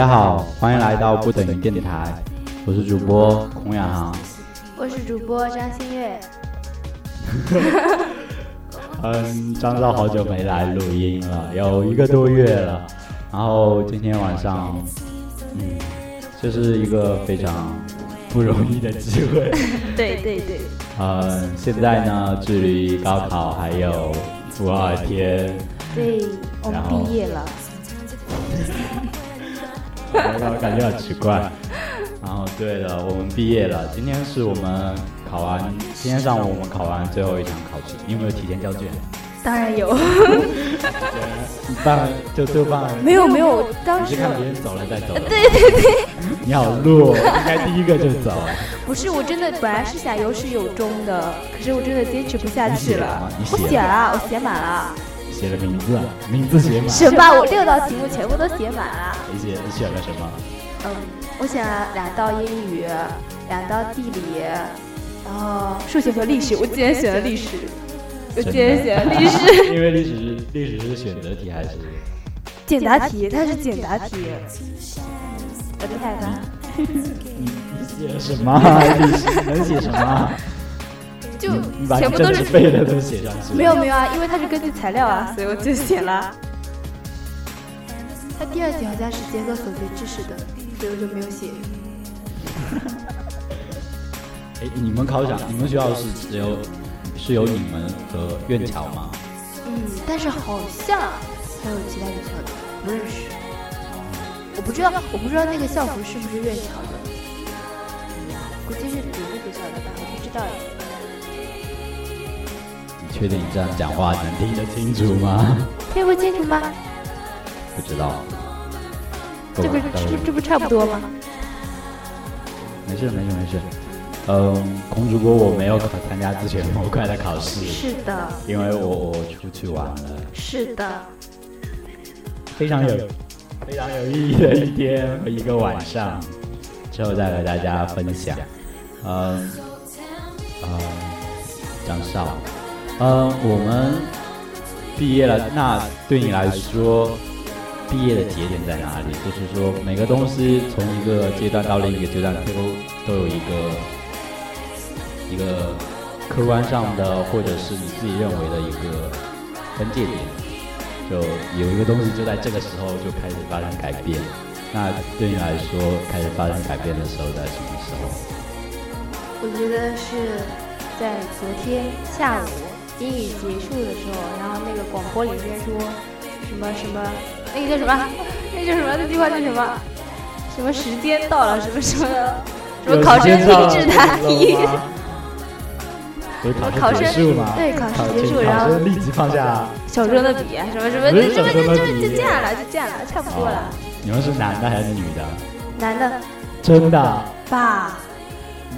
大家好，欢迎来到不等于电台，我是主播孔雅航。我是主播张馨月。嗯，张少好久没来录音了，有一个多月了。然后今天晚上，嗯，这是一个非常不容易的机会。对 对对。嗯，现在呢，距离高考还有多少天？对，我们毕业了。我感觉很奇怪。然后，对了，我们毕业了。今天是我们考完，今天上午我们考完最后一场考试。你有没有提前交卷？当然有。你办就就办。没有没有，当时看别人走了再走。对对对。你好弱，应该第一个就走。不是，我真的本来是想有始有终的，可是我真的坚持不下去了。我写了，我写满了。写了名字，名字写满。什么？我六道题目全部都写满了。你写你选了什么？嗯，我选了两道英语，两道地理，然后数学和历史。我竟然选了历史，我竟然选了历史。因为历史是历史是选择题还是？简答题，它是简答题。我厉害吧？你 你写什么？历史能写什么？就全部都是背的都写上去。没有没有啊，因为它是根据材料啊，所以我就写了。它第二题好像是结合所学知识的，所以我就没有写。哎，你们考场，你们学校是只有是有你们和院桥吗？嗯，但是好像还有其他学校的，不认识。我不知道，我不知道那个校服是不是院桥的，估计是别的学校的吧，我不知道哎。确定你这样讲话能听得清楚吗？听不清楚吗？不知道。这不这这不差不多吗？没事没事没事。嗯，孔主播我没有考参加自选模块的考试。是的。因为我我出去玩了。是的。非常有非常有意义的一天和一个晚上，之后再和大家分享。嗯嗯，张少。嗯，我们毕业了，那对你来说，毕业的节点在哪里？就是说，每个东西从一个阶段到另一个阶段，都都有一个一个客观上的，或者是你自己认为的一个分界点，就有一个东西就在这个时候就开始发生改变。那对你来说，开始发生改变的时候在什么时候？我觉得是在昨天下午。英语结束的时候，然后那个广播里面说什么什么，那个叫什么？那叫什么？那句话叫什么？什么时间到了？什么什么？什么考生停止答题？考生对考试结束，然后立即放下手中的笔，什么什么，就就就就这样了，就这样了，差不多了。你们是男的还是女的？男的。真的？爸。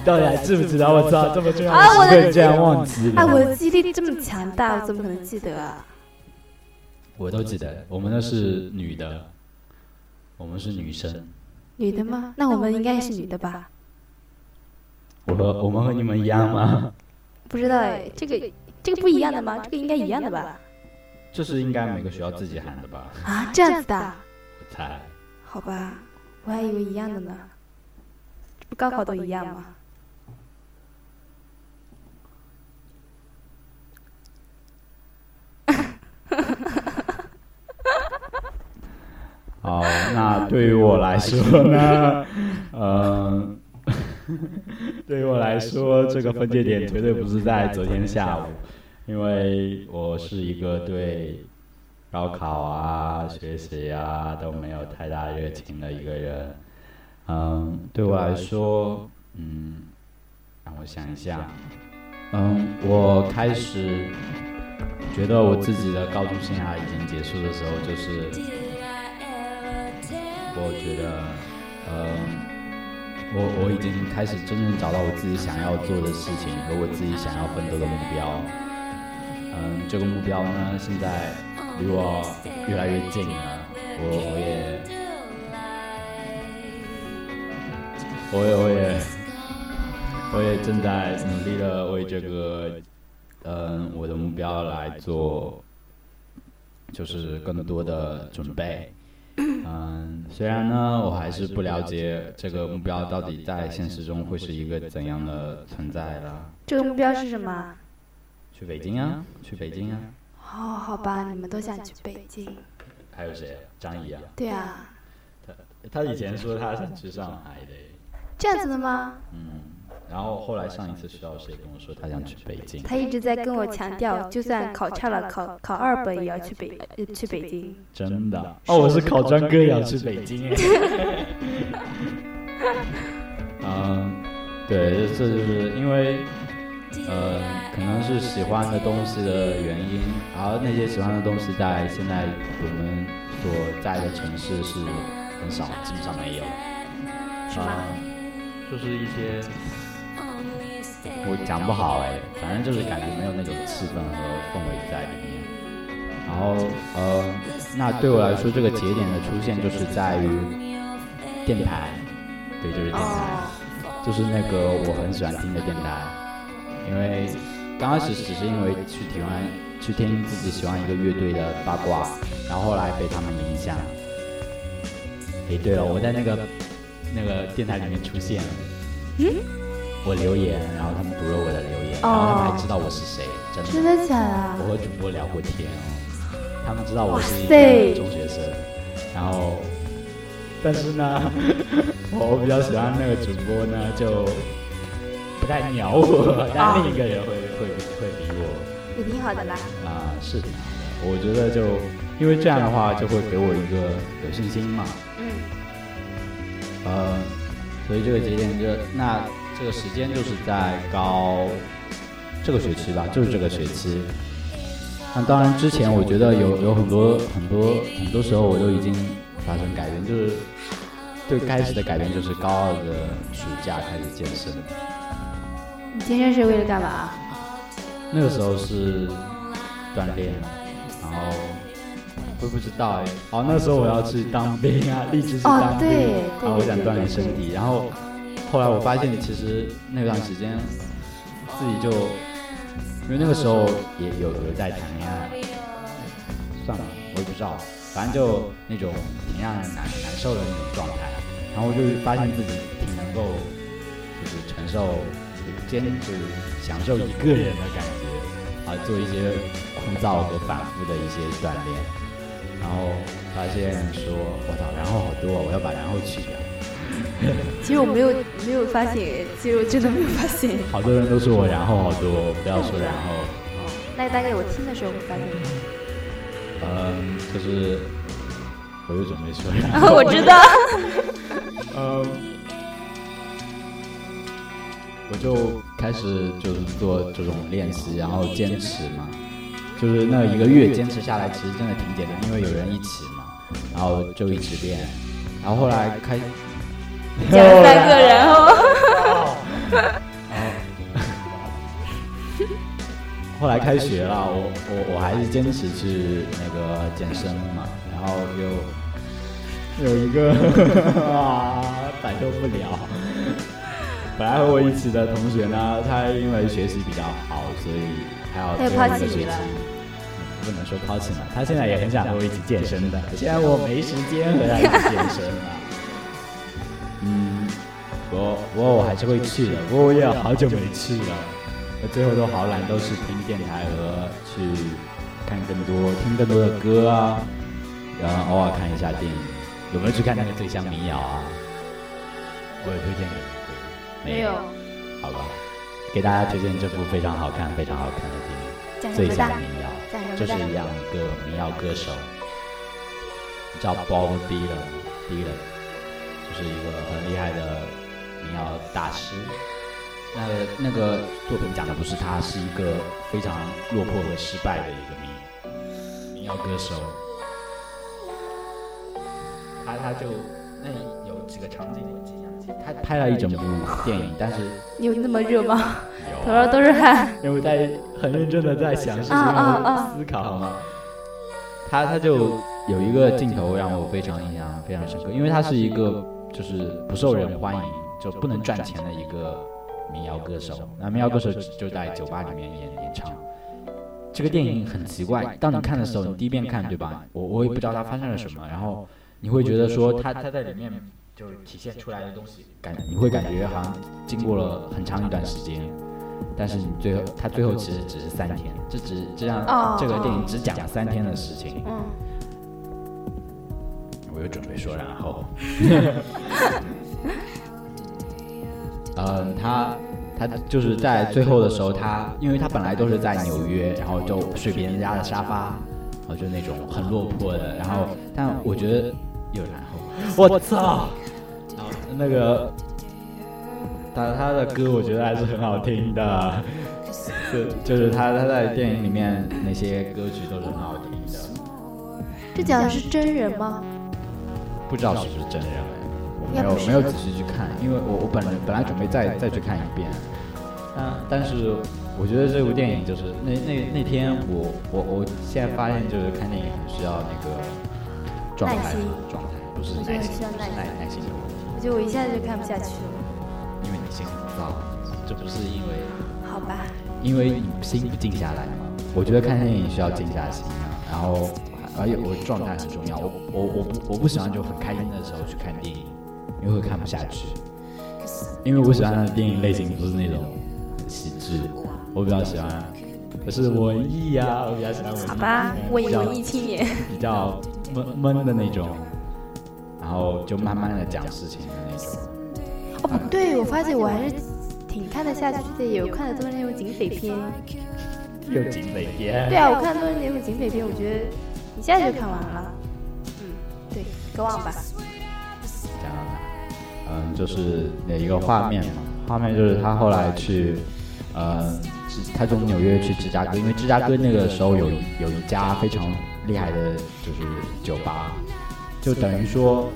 到底还记不记得？我操，这么重要的事情竟然忘记了！哎，我的记忆力这么强大，我怎么可能记得啊？我都记得，我们那是女的，我们是女生。女的吗？那我们应该也是女的吧？我和我们和你们一样吗？不知道哎，这个这个不一样的吗？这个应该一样的吧？这是应该每个学校自己喊的吧？啊，这样子的？我猜。好吧，我还以为一样的呢。这不高考都一样吗？好，那对于我来说呢，嗯，对于我来说，这个分界点绝对不是在昨天下午，因为我是一个对高考啊、学习啊都没有太大热情的一个人。嗯，对我来说，嗯，让我想一下，嗯，我开始觉得我自己的高中生涯已经结束的时候，就是。我觉得，呃，我我已经开始真正找到我自己想要做的事情和我自己想要奋斗的目标。嗯，这个目标呢，现在离我越来越近了。我我也，我也我也我也正在努力的为这个，嗯，我的目标来做，就是更多的准备。嗯，虽然呢，我还是不了解这个目标到底在现实中会是一个怎样的存在了。这个目标是什么？去北京啊，去北京啊。哦，好吧，你们都想去北京。还有谁？张怡啊。对啊。他他以前说他想去上海的。这样子的吗？嗯。然后后来上一次徐老师也跟我说他想去北京？他一直在跟我强调，就算考差了，考考二本也要去北去北京。真的？哦，我是考专科也要去北京。嗯，对，这就是因为，呃，可能是喜欢的东西的原因，而那些喜欢的东西在现在我们所在的城市是很少，基本上没有。是吗？就是一些。我讲不好哎，反正就是感觉没有那种气氛和氛围在里面。然后呃，那对我来说，这个节点的出现就是在于电台，对，就是电台，就是那个我很喜欢听的电台。因为刚开始只是因为去喜欢去听自己喜欢一个乐队的八卦，然后后来被他们影响。哎，对了，我在那个那个电台里面出现了。嗯。我留言，然后他们读了我的留言，然后他们还知道我是谁，真的。真的假的？我和主播聊过天哦，他们知道我是一个中学生，然后，但是呢，我比较喜欢那个主播呢，就不太鸟我，但另一个人会会会理我。也挺好的啦。啊，是挺好的。我觉得就因为这样的话，就会给我一个有信心嘛。嗯。呃，所以这个节点就那。这个时间就是在高这个学期吧，就是这个学期。那当然，之前我觉得有有很多很多很多时候我都已经发生改变，就是最开始的改变就是高二的暑假开始健身。你健身是为了干嘛？那个时候是锻炼，然后会不知道哎。哦，那时候我要去当兵啊，立志去当兵，然后我想锻炼身体，然后。后来我发现，其实那段时间自己就，因为那个时候也有有在谈恋爱，算了，我也不知道，反正就那种挺让人难难受的那种状态。然后我就发现自己挺能够，就是承受坚持享受一个人的感觉，啊，做一些枯燥和反复的一些锻炼。然后发现说，我操，然后好多，我要把然后去掉。其实我没有没有发现，其实我真的没有发现。好多人都说我然后好多，不要说然后。那大概我听的时候会发现。嗯，就是我又准备说然后。我知道。嗯，我就开始就是做这种练习，然后坚持嘛。就是那一个月坚持下来，其实真的挺简单，因为有人一起嘛，然后就一直练，然后后来开。讲三个人哦。后来开学了，我我我还是坚持去那个健身嘛，然后又有一个 啊摆脱不了。本来和我一起的同学呢，他因为学习比较好，所以还要最后一个学期。不能说抛弃嘛，他现在也很想和我一起健身的，现在我没时间和他一起健身了。嗯，我我我还是会去的，不过我也好久没去了。我最后都好懒，都是听电台和去看更多、听更多的歌啊，然后偶尔看一下电影。有没有去看那个《醉乡民谣》啊？我有推荐给你。没有。好吧，给大家推荐这部非常好看、非常好看的电影《醉乡民谣》，就是一样一个民谣歌手，叫 Bob Dylan，Dylan。是一个很厉害的民谣大师。那那个作品讲的不是他，是一个非常落魄和失败的一个民民谣歌手。他他就那有几个场景，他拍了一整部电影，但是有那么热吗？头上都是汗。因为在很认真的在想事情思考，好吗？他他就有一个镜头让我非常印象非常深刻，因为他是一个。就是不受人欢迎，就不能赚钱的一个民谣歌手。那民谣歌手就在酒吧里面演演唱。这个电影很奇怪，当你看的时候，你第一遍看对吧？我我也不知道它发生了什么。然后你会觉得说他他在里面就是体现出来的东西，感你会感觉好像经过了很长一段时间，但是你最后他最后其实只是三天，这只这样、哦这个电影只讲了三天的事情。嗯，我又准备说然后，嗯，他他就是在最后的时候，他因为他本来都是在纽约，然后就睡别人家的沙发，然后就那种很落魄的，然后但我觉得有然后，我操，然后那个他他的歌我觉得还是很好听的，就就是他他在电影里面那些歌曲都是很好听的。这讲的是真人吗？不知道是不是真人，我没有没有仔细去看，因为我我本人本来准备再再去看一遍，但但是我觉得这部电影就是那那那天我我我现在发现就是看电影很需要那个状态状态，不是耐心，需要不是耐耐耐心的问题，我觉得我一下子就看不下去了。因为你心很躁，这不是因为好吧，因为你心不静下来嘛。我觉得看电影需要静下心啊，然后而且我状态很重要。我我我不我不喜欢就很开心的时候去看电影，因为会看不下去。因为我喜欢的电影类型不是那种很喜剧，我比较喜欢不是文艺啊，我比较喜欢文艺。好吧，文比较文艺青年。比较闷闷的那种，然后就慢慢的讲事情的那种。哦，不对，我发现我还是挺看得下去的，有看的都是那种警匪片。又警匪片。对啊，我看的都是那种警匪片，我觉得一下就看完了。嗯，对，歌忘吧。嗯，就是哪一个画面嘛，画面就是他后来去，呃，芝他从纽约去芝加哥，因为芝加哥那个时候有有一家非常厉害的，就是酒吧，就等于说，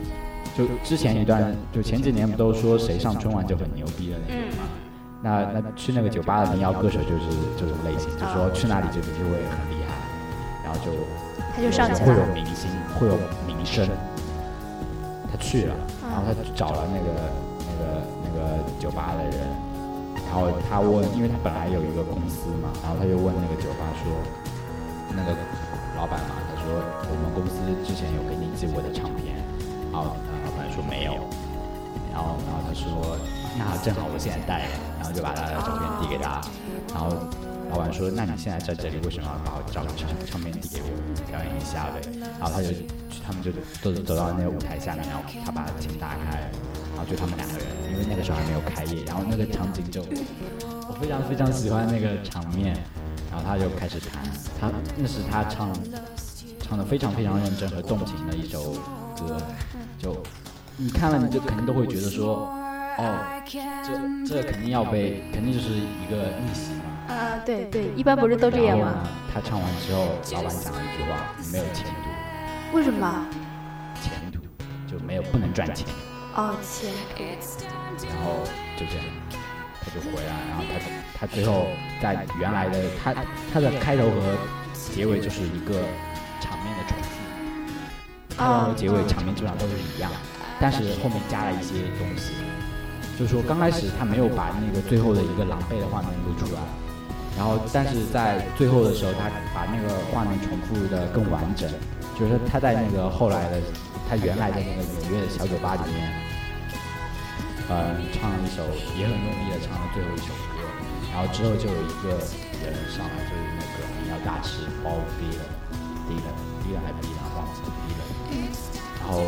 就之前一段，就前几年不都说谁上春晚就很牛逼的那种嘛。那那去那个酒吧的民谣歌手就是这种类型，就说去那里就就会很厉害，然后就他就上去会有。明星，会有名声。他去了，然然后他就找了那个那个那个酒吧的人，然后他问，因为他本来有一个公司嘛，然后他就问那个酒吧说，那个老板嘛，他说我们公司之前有给你寄过的唱片，然后老板说没有，然后然后他说那正好我现在带，然后就把他的照片递给他，然后老板说那你现在在这里为什么要把我照唱唱片递给我表演一下呗？然后他就他们就都走到那个舞台下面，然后他把琴打开，然后就他们两个人，因为那个时候还没有开业，然后那个场景就我非常非常喜欢那个场面，然后他就开始弹，他那是他唱唱的非常非常认真和动情的一首歌，就你看了你就肯定都会觉得说，哦，这这肯定要被，肯定就是一个逆袭嘛。啊，对对，一般不是都这样吗？他唱完之后，老板讲了一句话：“你没有前途，为什么？前途就没有不能赚钱。哦，前途。”然后就这样，他就回来，然后他他最后在原来的他他的开头和结尾就是一个场面的重复，开头和结尾场面基本上都是一样，但是后面加了一些东西，就是说刚开始他没有把那个最后的一个狼狈的画面录出来。然后，但是在最后的时候，他把那个画面重复的更完整，就是他在那个后来的他原来的那个纽约的小酒吧里面，呃，唱了一首也很用力的唱了最后一首歌，然后之后就有一个人上来，就是那个民谣大师 Bob Dylan，Dylan，Dylan 还是 Dylan 忘记了 Dylan，然后，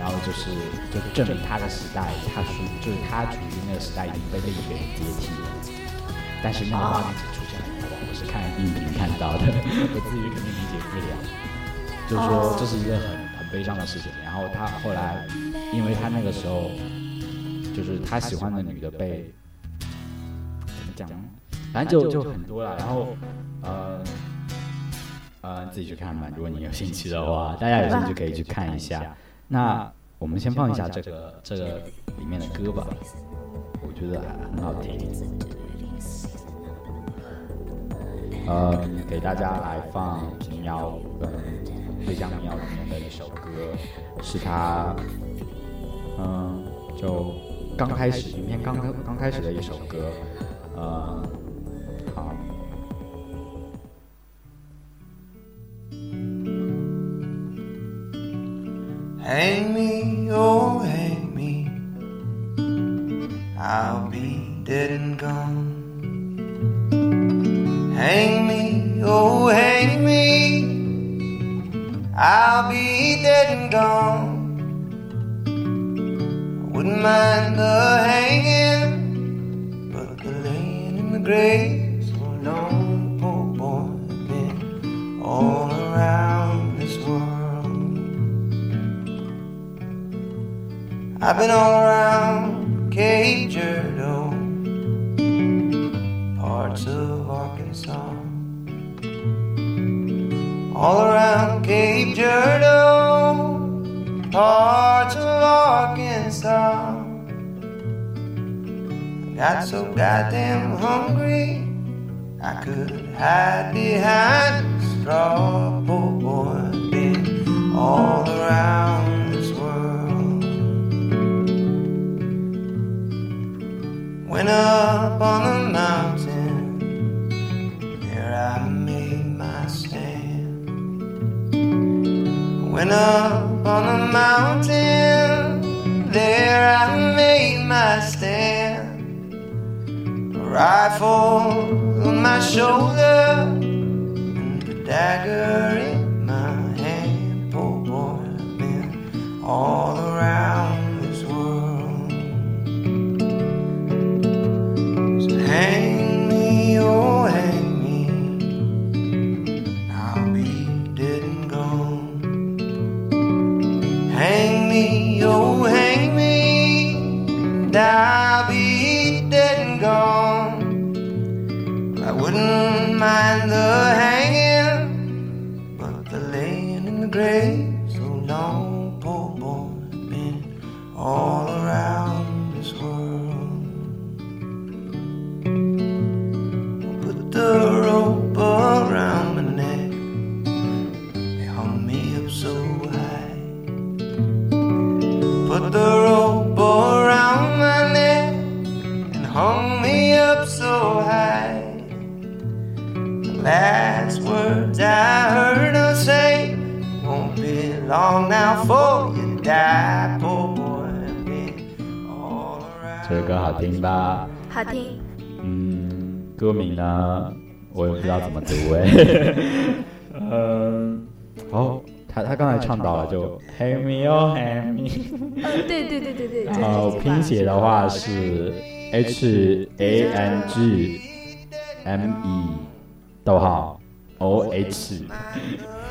然后就是就证明他的时代，他属就是他处于那个时代已经被另一个人接替了。但是那个画面只出现了，我是看音频看到的，我自己肯定理解不了。就是说这是一个很很悲伤的事情。然后他后来，因为他那个时候，就是他喜欢的女的被怎么讲呢？反正就就很多了。然后呃呃自己去看吧，如果你有兴趣的话，大家有兴趣可以去看一下。那我们先放一下这个这个里面的歌吧，我觉得很好听。呃，给大家来放民谣，嗯，浙江民谣里面的一首歌，是他，嗯，就刚开始影片刚刚刚开始的一首歌，呃，Hang me, oh, hang me. I'll be dead and gone. Hang me, oh, hang me. I'll be dead and gone. I wouldn't mind the hanging, but the laying in the grave so long, poor boy, been all around I've been all around Cape Girardeau, oh, parts of Arkansas, all around Cape Girardeau, oh, parts of Arkansas. I got so goddamn hungry, I could hide behind a straw. Poor boy, been all around Went up on the mountain, there I made my stand. Went up on the mountain, there I made my stand. A rifle on my shoulder, and a dagger in my hand. Poor boy, I've been all around wouldn't mind the hanging, but the laying in the grave so long, poor boy, been all around this world. Put the rope around my neck, they hung me up so high. Put the last words I heard her say won't be long now for you die, poor boy. Been all 这首歌好听吧？好听，嗯，歌名呢，我也不知道怎么读哎。嗯，哦，他他刚才唱到了，就 Hang me oh hang me，嗯，对对对对对，然后拼写的话是 H A N G M E 逗号。O H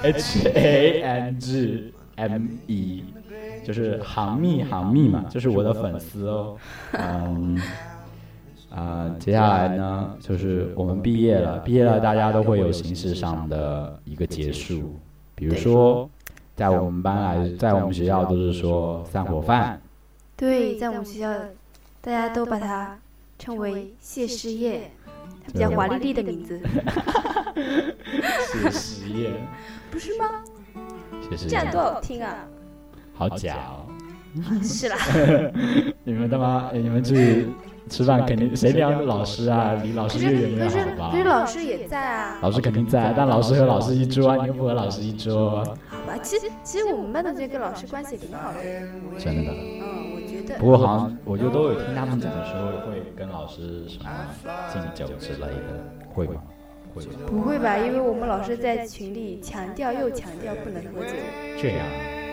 H A N G M E，就是航密航密嘛，就是我的粉丝哦。嗯，啊、接下来呢，就是我们毕业了，毕业了，大家都会有形式上的一个结束，比如说，在我们班来，在我们学校都是说散伙饭。对，在我们学校，大家都把它称为谢师宴，它比较华丽丽的名字，谢师宴，不是吗？谢师宴，这样多好听啊！好假哦！是啦，你们他妈，你们去吃饭肯定谁聊老师啊？离老师越远越可是好吧可是？老师也在啊，老师肯定在，但老师和老师一桌啊，你又不和老师一桌，好吧？其实其实我们班的这个老师关系挺好的，真的。嗯，不过好像我就都有听他们讲的时候会跟老师什么敬酒之类的，会吗？会吗？不会吧？因为我们老师在群里强调又强调不能喝酒，这样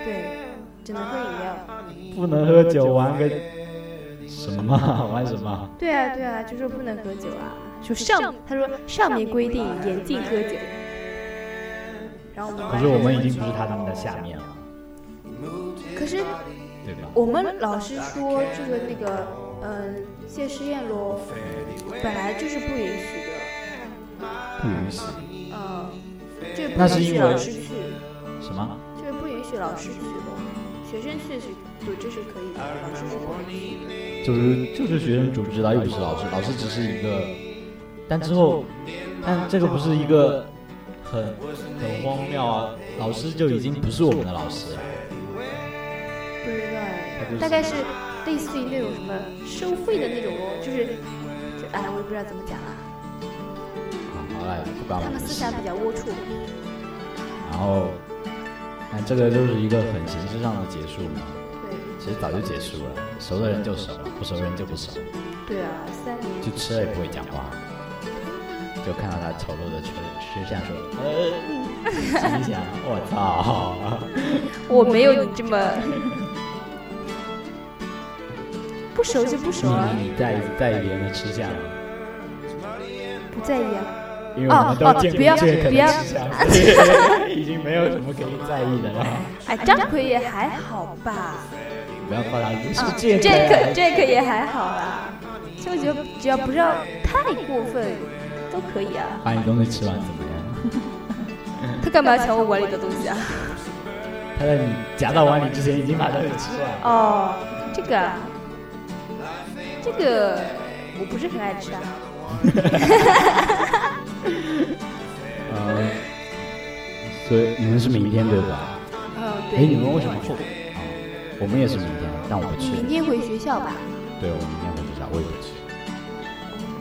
对，只能喝饮料。不能喝酒，玩个什么嘛？玩什么？对啊对啊，就说不能喝酒啊，就上他说上面规定严禁喝酒，然后我们可是我们已经不是他们的下面了，可是对吧？我们老师说就是那个嗯谢师宴咯，本来就是不允许的，不允许嗯，这不那是因为允许老师去，什么？这不允许老师去咯，学生去是组织是可以的，老师是不允许的。就是就是学生组织的，又不是老师，老师只是一个。但之后，但这个不是一个很很荒谬啊！老师就已经不是我们的老师了。不知道他就是哎，大概是类似于那种什么收费的那种哦，就是就哎，我也不知道怎么讲啊，好，好了，不管我他们。思想比较龌龊。然后那这个就是一个很形式上的结束嘛，对其实早就结束了，熟的人就熟，不熟的人就不熟，对啊，三年就吃了也不会讲话，就看到他丑陋的吃吃相说，呃，心想我操，我没有你这么不熟就不熟啊，你在在意别人的吃相吗？不在意啊。因为我们都见过这个不要吃相，已经没有什么可以在意的了。哎，张奎也还好吧，不要夸张，是啊这这个这个也还好啦。就我觉得只要不要太过分，都可以啊。把你东西吃完怎么样？他干嘛要抢我碗里的东西啊？他在你夹到碗里之前已经把东西吃完了。哦，这个啊，这个我不是很爱吃啊。呃，所以你们是明天对吧？嗯，哎，你们为什么后？啊，我们也是明天，但我不去。明天回学校吧。对，我明天回学校，我也不去。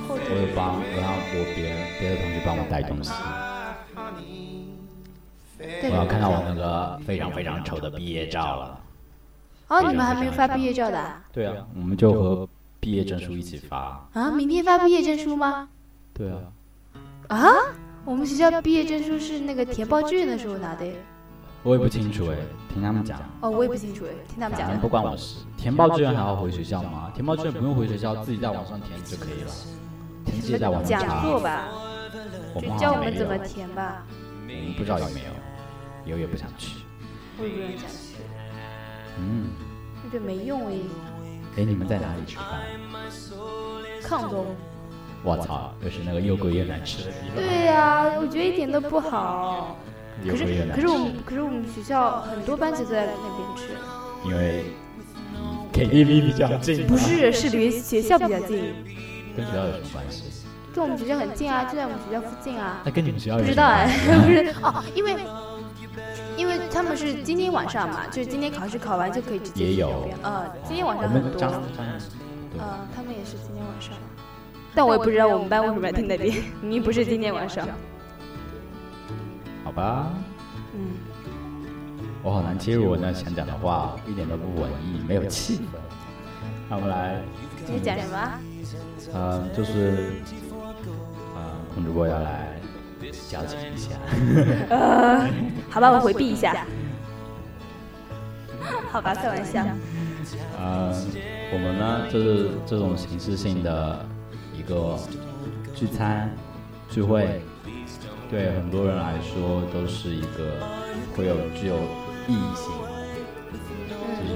后我会帮，我让我别人别的同学帮我带东西。对我要看到我那个非常非常丑的毕业照了。哦，你们还没有发毕业照的啊？对啊，我们就和毕业证书一起发。啊，明天发毕业证书吗？对啊，啊，我们学校毕业证书是那个填报志愿的时候拿的。我也不清楚哎，听他们讲。哦，我也不清楚哎，听他们讲的反正不。关我事。填报志愿还要回学校吗？填报志愿不用回学校，自己在网上填就可以了。填自己在网上讲。座吧，就教我们怎么填吧。我们不知道有没有，有也不想去。我也不用讲去，嗯，我觉得没用诶。哎，你们在哪里吃饭？抗东。我操，又是那个又贵又难吃的地方。对呀、我觉得一点都不好。又可是贵又难吃可是。我们可是我们学校很多班级都在那边吃。因为离 KTV 比较近。不，是，是离学校比较近，跟学校有什么关系？跟我们学校很近啊，就在我们学校附近啊。那跟你们学校不有什么知道哎，不是哦，因为因为他们是今天晚上嘛，就是今天考试考完就可以直接也有呃，今天晚我上很多。们张张，呃，他们也是今天晚上。但我也不知道我们班为什么要听那边，明明不是今天晚上。好吧，嗯，我好难切入我那想讲的话，一点都不文艺，没有气氛。那我们来，你在讲什么啊？嗯，就是，嗯，孔主播要来交集一下。呃，好吧，我回避一下。好吧，开玩笑。呃，我们呢，就是这种形式性的一个聚餐聚会，对很多人来说都是一个会有具有意义性，就是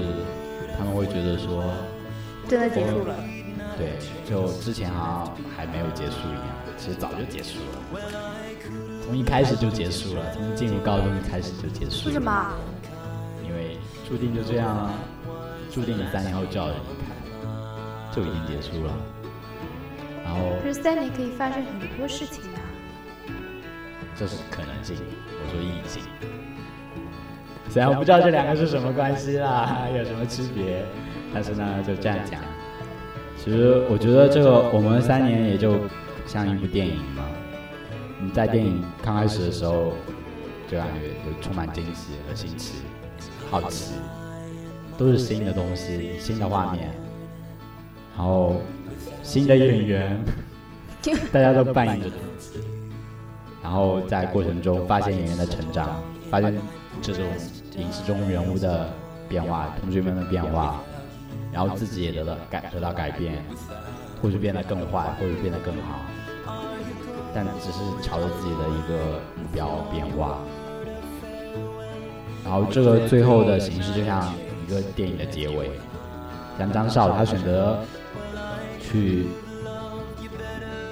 他们会觉得说，真的结束了。对，就之前好像还没有结束一样，其实早就结束了，从一开始就结束了，从进入高中一开始就结束了。为什？么？因为注定就这样啊，注定你三年后就要离开，就已经结束了。然后可是三年可以发生很多事情啊。这是可能性，我说意义性。虽然我不知道这两个是什么关系啦，有什么区别，但是呢，就这样讲。其实我觉得这个我们三年也就像一部电影嘛。你在电影刚开始的时候，就感觉就充满惊喜和新奇、好奇，都是新的东西、新的画面，然后新的演员，大家都扮演着。然后在过程中发现演员的成长，发现这种影视中人物的变化，同学们的变化，然后自己也得到改得到改变，或许变得更坏，或许变得更好，但只是朝着自己的一个目标变化。然后这个最后的形式就像一个电影的结尾，像张少他选择去，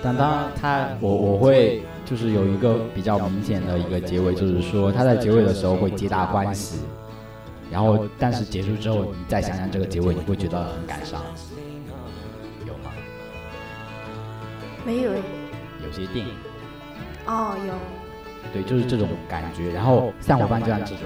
但当他我我会就是有一个比较明显的一个结尾，就是说他在结尾的时候会皆大欢喜，然后但是结束之后，你再想想这个结尾，你会觉得很感伤，有吗？没有诶。有些电影哦，有。对，就是这种感觉。然后散伙伴就像这种，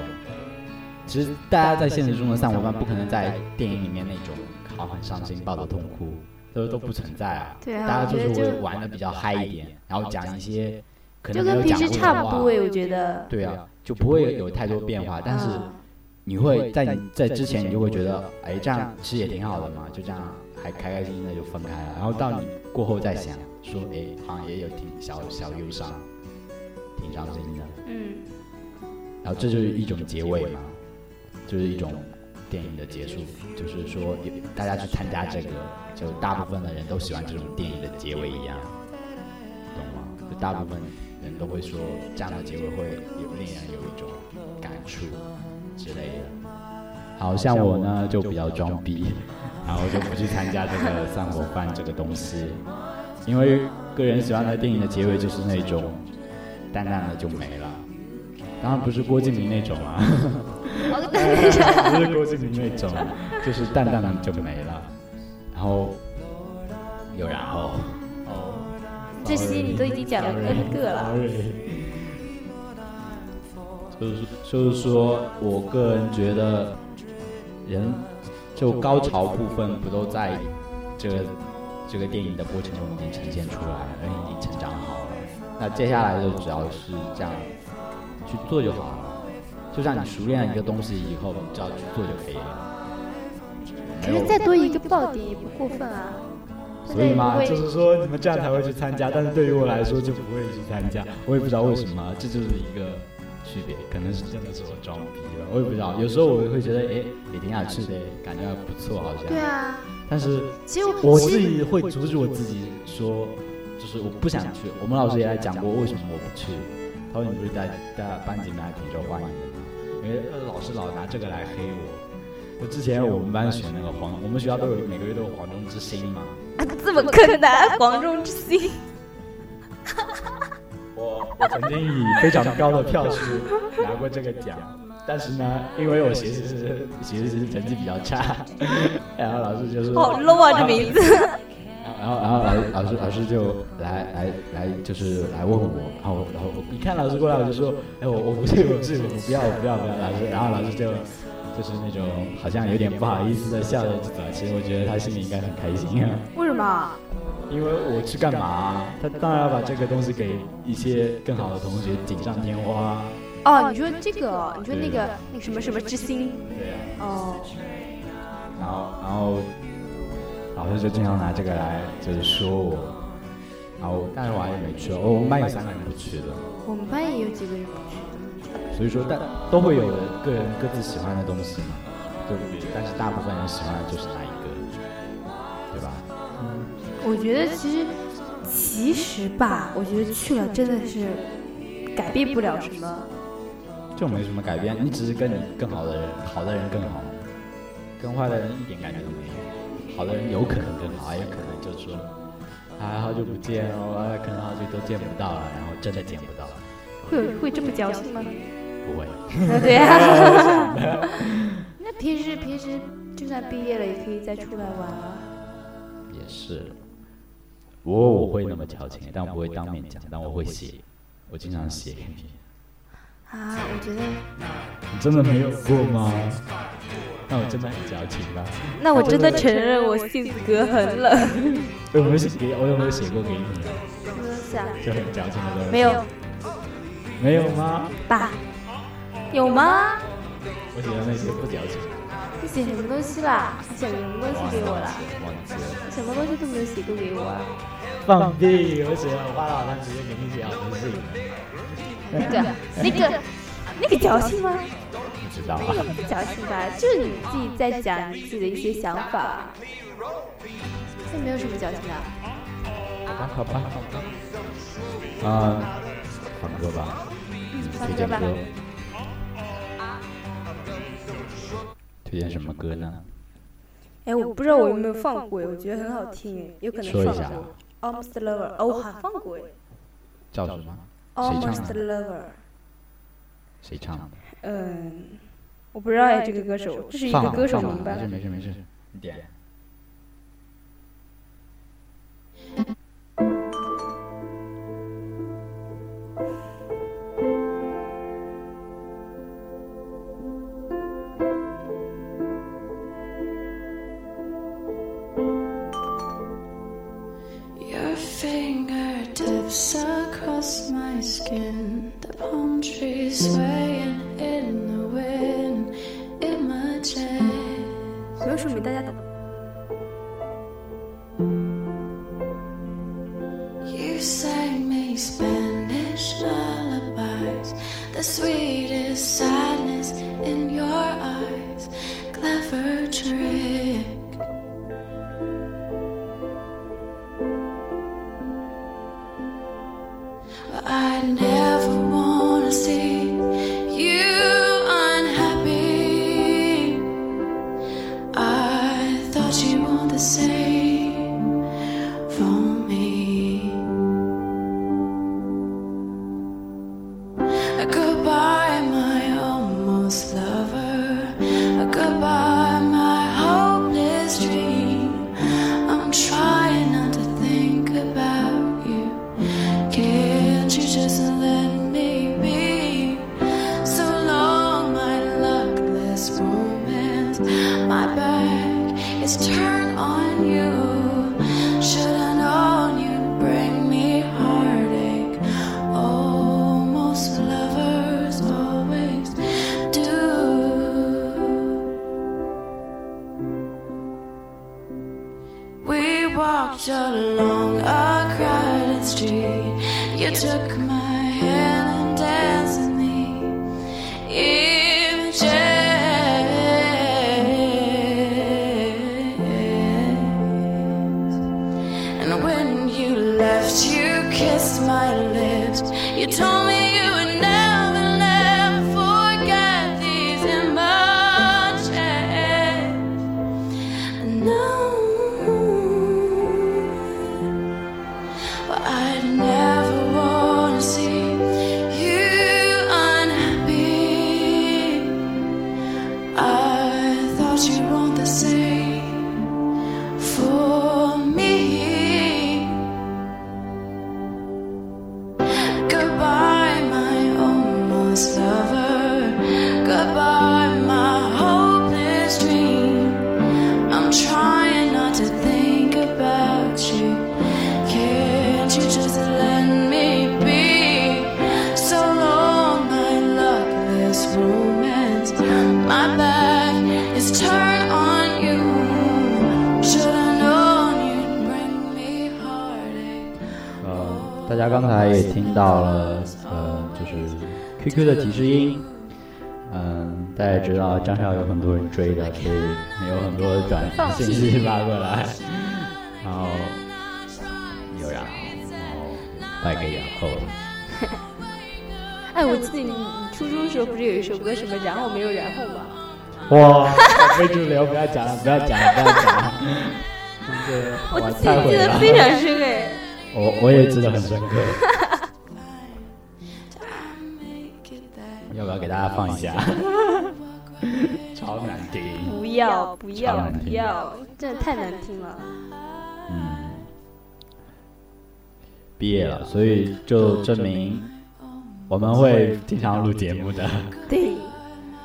其实大家在现实中的散伙伴不可能在电影里面那种好很伤心、抱头痛哭，都都不存在啊。对啊大家就是会玩的比较嗨一点，然后讲一些可能跟平时没有讲过的话差不多，我觉得。对啊，就不会有太多变化，但是啊你会在你在之前你就会觉得，哎，这样其实也挺好的嘛，就这样还开开心心的就分开了，然后到你过后再想，说，哎，好像也有挺小小忧伤，挺伤心的，嗯，然后这就是一种结尾嘛，就是一种电影的结束，就是说有大家去参加这个，就大部分的人都喜欢这种电影的结尾一样，懂吗？就大部分人都会说这样的结尾会有令人有一种感触之类的。好像我呢就比较装逼，然后 就不去参加这个散伙饭这个东西，因为个人喜欢的电影的结尾就是那种淡淡的就没了。当然不是郭敬明那种啊 不是郭敬明那种，就是淡淡的就没了。然后有然后，哦，这些你都已经讲了 N 个了，Sorry 就是就是说，我个人觉得，人就高潮部分不都在这个这个电影的过程中已经呈现出来了，人已经成长好了。那接下来就只要是这样去做就好了。就像你熟练了一个东西以后，你只要去做就可以了。可是再多一个爆点也不过分啊。所以嘛，就是说你们这样才会去参加，但是对于我来说就不会去参加，我也不知道为什么，这就是一个区别，可能是真的是我装逼了，我也不知道。有时候我会觉得，哎，也挺想去的，感觉还不错，好像。对。啊，但是其实我自己会阻止我自己说，就是我不想去。我们老师也来讲过为什么我不去，他说你不是在在班级里面还挺受欢迎的吗？因为呃老师老拿这个来黑我。就之前我们班选那个黄，我们学校都有每个月都有黄忠之星嘛。啊这么坑的黄忠之星，我我曾经以非常高的票数 拿过这个奖，但是呢，因为我学习是学习成绩比较差，然后老师就说，好 low 啊这名字。然后然后老老师老师就来来来就是来问我，然后然后我一看老师过来我就说，哎我我不去我不去我不要我不要不要老师，然后老师就就是那种好像有点不好意思的笑着就走，其实我觉得他心里应该很开心啊。为什么？因为我去干嘛？他当然要把这个东西给一些更好的同学锦上添花。哦，你说这个哦，你说那个那个什么什么之星，对呀、哦，然后然后老师就经常拿这个来就是说我，然后但是我还是没去。哦，我们班有三个人不去的，我们班也有几个人不去。所以说但都会有个人各自喜欢的东西嘛，对不对？但是大部分人喜欢的就是那一个，对吧？我觉得其实其实吧，我觉得去了真的是改变不了什么。就没什么改变，你只是跟你更好的人，好的人更好，跟坏的人一点感觉都没有。好的人有可能更好，也有可能就是说，啊，好久不见哦，哎，可能好久都见不到了，然后真的见不到了，会有会这么矫情吗？不会。对呀、那平时平时就算毕业了，也可以再出来玩啊。也是，不过我会那么矫情，但我不会当面讲，但我会写，我经常写给你。啊，我觉得，你真的没有过吗？那我真的很矫情吧？那我真的承认我性子隔阂了。我有没有写给？我有没有写过给你啊？就很矫情的东西。没有，没有吗？爸，有吗？我写的那些不矫情。你写什么东西啦？你写什么东西给我啦？忘记了。什么东西都没有写过给我啊？放屁！我写了，我花了好长时间给你写好多信。那个、那个、那个矫情吗？不知道啊。那个不矫情吧？就是你自己在讲你自己的一些想法，这没有什么矫情的。好吧，好吧，好吧。啊，放歌吧。放歌吧推荐歌。推荐什么歌呢？哎，我不知道我有没有放过，我觉得很好听，有可能说一下放过。Almost Lover，哦，我还放过哎。叫什么？谁唱 Almost 的？Lover，谁唱的？嗯，我不知道哎，这个歌手，这是一个歌手放吧名吧没？事没事没事，你点。My skin. The palm trees swaying in the wind. Images. 不用说明，大家懂。say QQ 的提示音。嗯，大家也知道张少有很多人追的，所以有很多短信息发过来，然后有然后，然后拜个然后，哎，我记得你你初中的时候不是有一首歌什么然后没有然后吗？哇，非主流，不要讲了，不要讲了，不要讲了，就是我我记得非常深哎。我我也记得很深刻，大家放一下？超难听。不要不要不要，真的太难听了。嗯，毕业了，所以就证明我们会经常录节目的。对，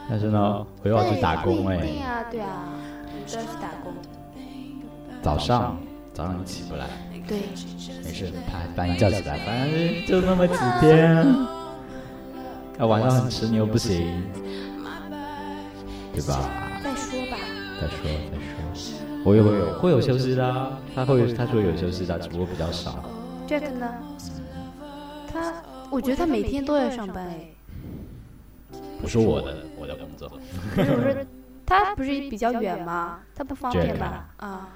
但是呢，我又要去打工哎、对啊对啊，你都要去打工。早上早上起不来，对，没事，把把你叫起来，反正就那么几天。啊，晚上很迟你又不行，对吧？再说吧。再说再说，我有有会有休息的啊，他会他说有休息的，只不过比较少。Jack 呢？他，我觉得他每天都在上班哎。不是我的我的工作，不是我说，他不是比较远吗？他不方便吧？啊，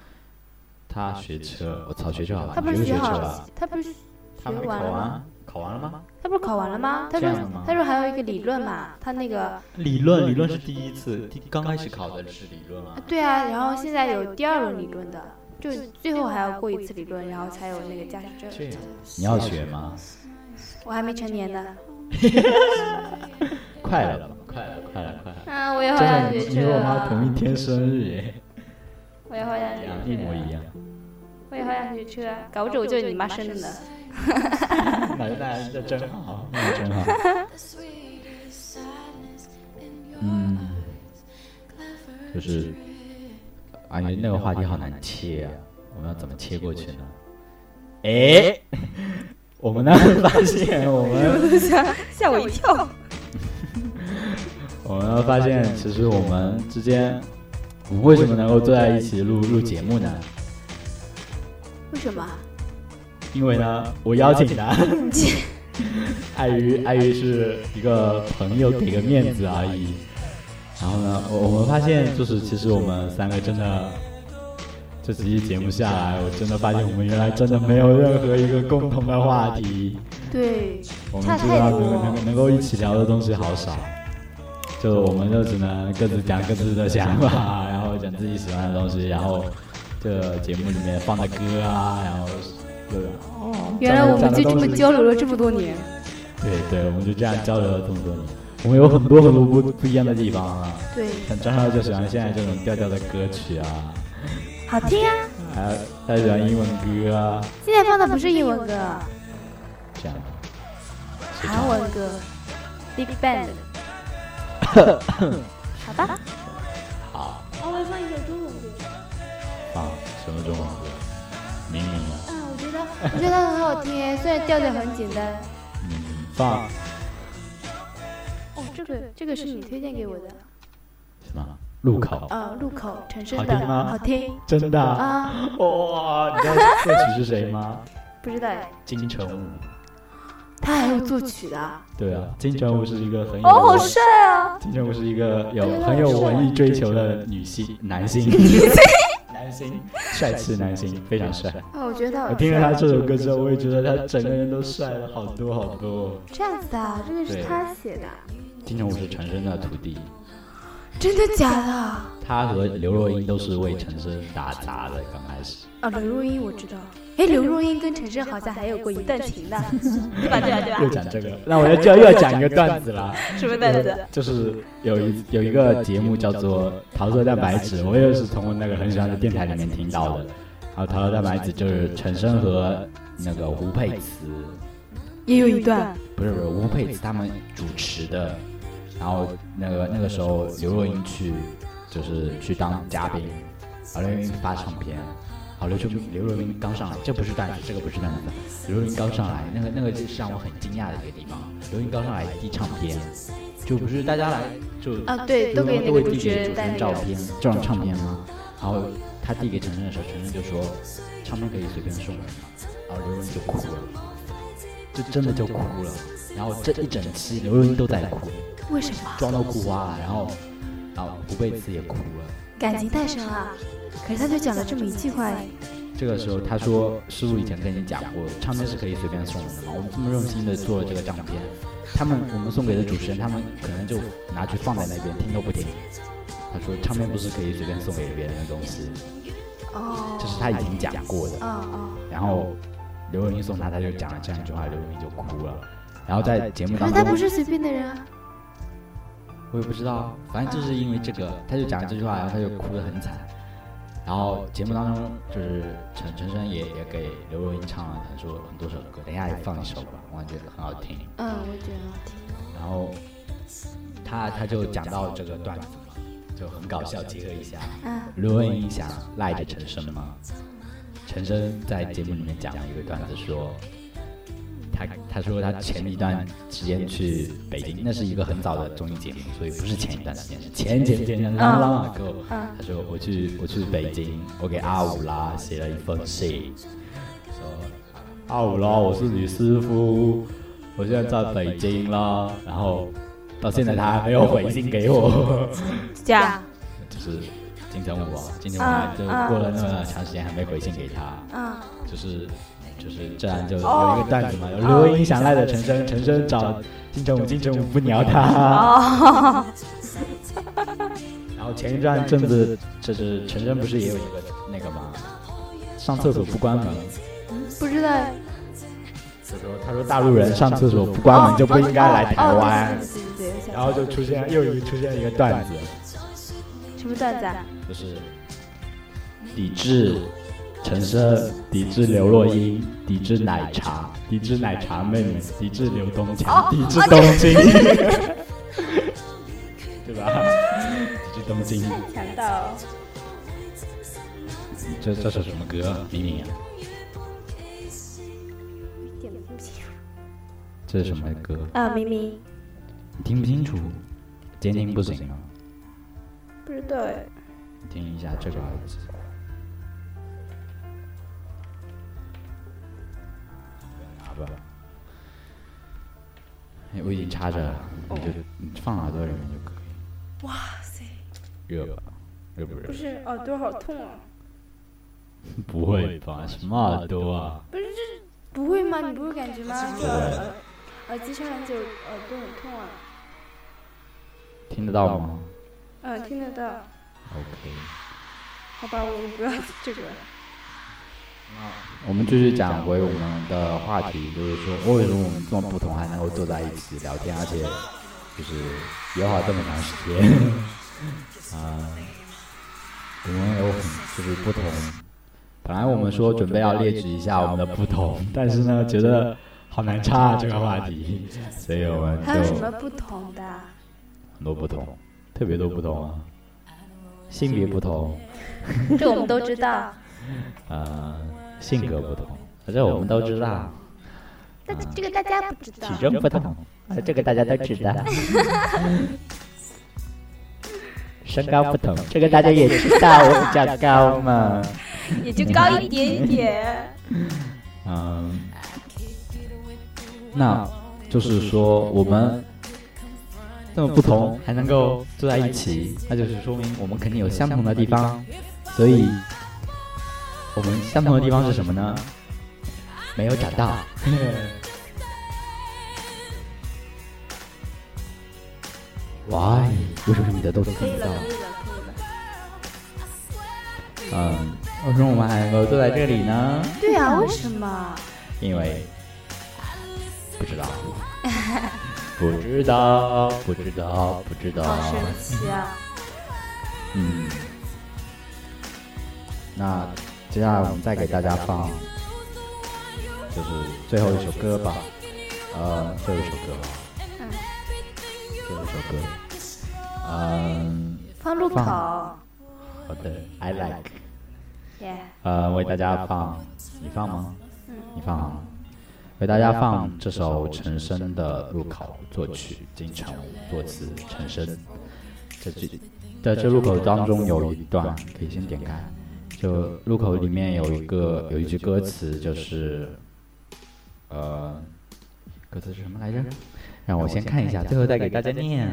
他学车，我操，学车好了？他不是学车啊了？，他不是学完了吗？完，考完了吗？他不是考完了吗？他说这样吗他说还有一个理论嘛，他那个理论理论是第一次，第刚开始考的是理论啊。对啊，然后现在有第二轮理论的，就最后还要过一次理论，然后才有那个驾驶证。这样，你要学吗？我还没成年呢。快了吧，快了，快了，快了！啊，我也好真想的，学车你和我妈啊！同一天生日耶，我也好想学一样，车，一模一样。我也好想学车啊，搞不准我就是你妈生的呢。那那这真好，那真好。the sweetest sadness in your 嗯就是，哎呀，那个话题好难切啊，我们要怎么切过去呢？哎，我们呢发现我们吓 吓我一跳。我们发现其实我们之间，我们为什么能够坐在一起录录节目呢？为什么？因为呢，我邀请他，碍于 碍于是一个朋友给个面子而已。然后呢，我我们发现就是其实我们三个真的这几期节目下来，我真的发现我们原来真的没有任何一个共同的话题。对，我们差太知道能够能够能够一起聊的东西好少，就我们就只能各自讲各自的想法，然后讲自己喜欢的东西，然后这节目里面放的歌啊，然后有哦，原来我们就这么交流了这么多年。对对，我们就这样交流了这么多年，我们有很多很多不不一样的地方啊。对，像张少就喜欢现在这种调调的歌曲啊，好听啊！还有他喜欢英文歌啊，现在放的不是英文歌，这样。韩文歌，Big Bang。好吧，好，哦，我放一首中文歌。放什么中文我觉得很好听，虽然调调很简单。明明放哦，这个这个是你推荐给我的。什么？路口。啊，路口陈升的，好听吗好听真的啊？啊，哇，你知道作曲是谁吗？不知道哎，金城武。他还有作曲的。对啊，金城武是一个很有哦，好帅啊！金城武是一个有很有文艺追求的女性男性，男星，帅气男星，非常帅。哦，我觉得我听了他这首歌之后，我也觉得他整个人都帅了好多好多。这样子啊，这个是他写的，金城武是陈升的徒弟，真的假的？他和刘若英都是为陈升打杂的，刚开始。啊，刘若英我知道。哎，刘若英跟陈升好像还有过一段情呢，对吧？对吧？对又？讲这个，那我就就要又要讲一个段子了。什么段子？就是有一有一个节目叫做《桃色蛋白质》，我也是从那个很喜欢的电台里面听到的。然后《桃色蛋白质》就是陈升和那个吴佩慈，也有一段。不是不是吴佩慈他们主持的。然后那个那个时候刘若英去就是去当嘉宾，然后刘若英发唱片。好，刘秋刘若英刚上来，这不是段子，这个不是段子。刘若英刚上来，那个那个是让我很惊讶的一个地方。刘若英刚上来递唱片，就不是大家来就啊，对，都给那都会递个主持给主持人人带那。照片，这种唱片吗？然后他递给陈升的时候，陈升就说：“唱片可以随便送人吗？”然后刘若英就哭了，就真的就哭了。然后这一整期刘若英都在哭，为什么？妆都哭花了。然后，然后胡贝慈也哭了。感情太深了。可是他就讲了这么一句话，这个时候他说：“师傅以前跟你讲过，唱片是可以随便送人的嘛。我们这么用心的做了这个唱片，他们我们送给的主持人，他们可能就拿去放在那边听都不听。”他说：“唱片不是可以随便送给别人的东西。”哦，这是他已经讲过的。哦哦，然后刘若英送他，他就讲了这样一句话，刘若英就哭了。然后在节目当中，他不是随便的人啊。我也不知道，反正就是因为这个，他就讲了这句话，然后他就哭得很惨。然后节目当中，就是陈陈升也也给刘若英唱了很多很多首歌，等一下也放一首吧，我感觉很好听。嗯，我觉得好听。然后他他就讲到这个段子嘛，就很搞笑，结合一下。嗯，刘若英想赖着陈升吗？陈升在节目里面讲了一个段子说，他他说他前一段时间去北京，那是一个很早的综艺节目，所以不是前一段时间，是前前前前朗朗啊哥。嗯他说我去我去北京，我给阿五拉写了一封信，说阿五拉，我是你师傅，我现在在北京啦，然后到现在他还没有回信给我。这样。就是金城武啊，金城武就过了那么长时间还没回信给他，嗯，就是就是这样就有一个段子嘛，有刘若英想赖的陈升，陈升找金城武，金城武不鸟他，哦，然后前一段阵子就是陈升不是也有一个那个吗？上厕所不关门，不知道。他说他说大陆人上厕所不关门就不应该来台湾，然后就出现又一出现一个段子，什么段子啊？就是抵制陈升，抵制刘若英，抵制奶茶，抵制奶茶妹妹，抵制刘东强，抵制东京，对吧？抵制东京，强盗。这这是什么歌？明明。这是什么歌？啊，明明你听不清楚，监听不行啊。不知道哎，听一下这个吧。哎，我已经插着了，你就你放耳朵里面就可以。哇塞，热吧？热不热？不是耳朵好痛啊！不会吧？什么耳朵啊？不是这不会吗？你不会感觉吗？就耳耳耳机插很久，耳朵很痛啊。听得到吗嗯，听得到。？OK。好吧，我不要这个。我们继续讲回我们的话题，就是说为什么我们这么不同还能够坐在一起聊天，而且就是友好这么长时间。啊、我们有很就是不同。本来我们说准备要列举一下我们的不同，但是呢，觉得好难插啊这个话题，所以我们还有什么不同的？很多不同，特别多不同啊，性别不同，这我们都知道。呃，性格不同，反正我们都知道。但这个大家不知道体。重不同，呃，这个大家都知道。身高不同，这个大家也知道，我比较高嘛。也就高一点点。嗯，那就是说我们这么不同还能够坐在一起，那就是说明我们肯定有相同的地方。所以，我们相同的地方是什么呢？没有找到。Why？为什么你的都听不到？嗯，为什么我们还能够坐在这里呢？对啊，为什么？因为不知道，不知道，不知道，不知道。好神奇啊！嗯，那接下来我们再给大家放，就是最后一首歌吧。呃，最后一首歌吧。嗯，最后一首歌。嗯，放路口。放好的，I like。耶，呃，为大家放，你放吗？你放啊。为大家放这首陈升的《路口》，作曲金城武，作词陈升。这句在这路口当中有一段，可以先点开。就路口里面有一个有一句歌词，就是呃，歌词是什么来着？让我先看一下，最后再给大家念。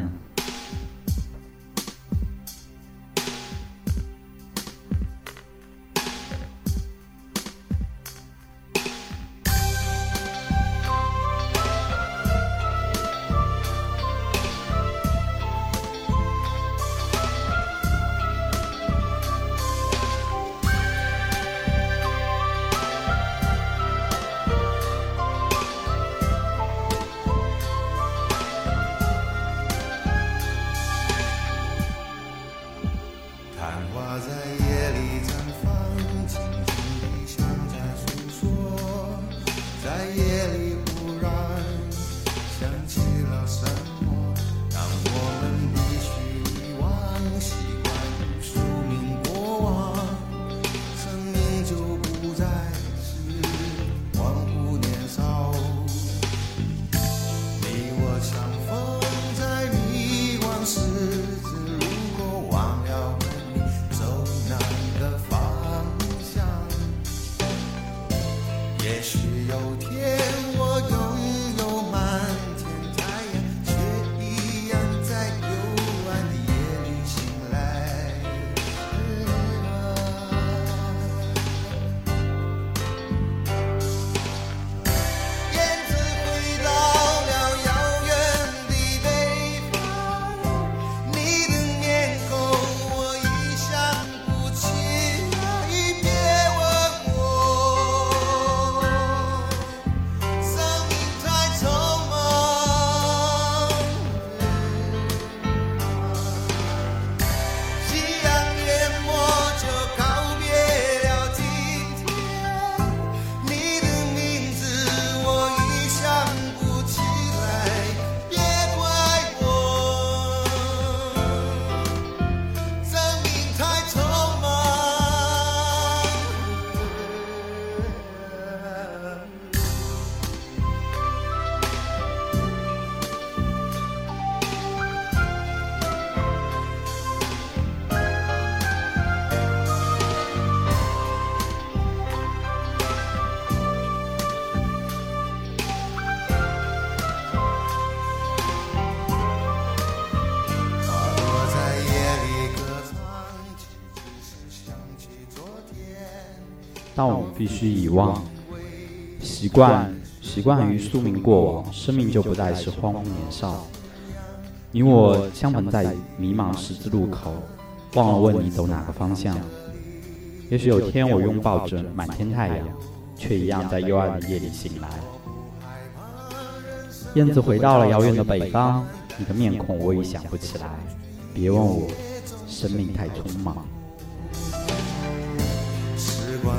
但我们必须遗忘。习惯习惯于宿命过往，生命就不再是荒芜年少。你我相逢在迷茫十字路口，忘了问你走哪个方向。也许有天我拥抱着满天太阳，却一样在幽暗的夜里醒来。燕子回到了遥远的北方，你的面孔我已想不起来。别问我，生命太匆忙。时光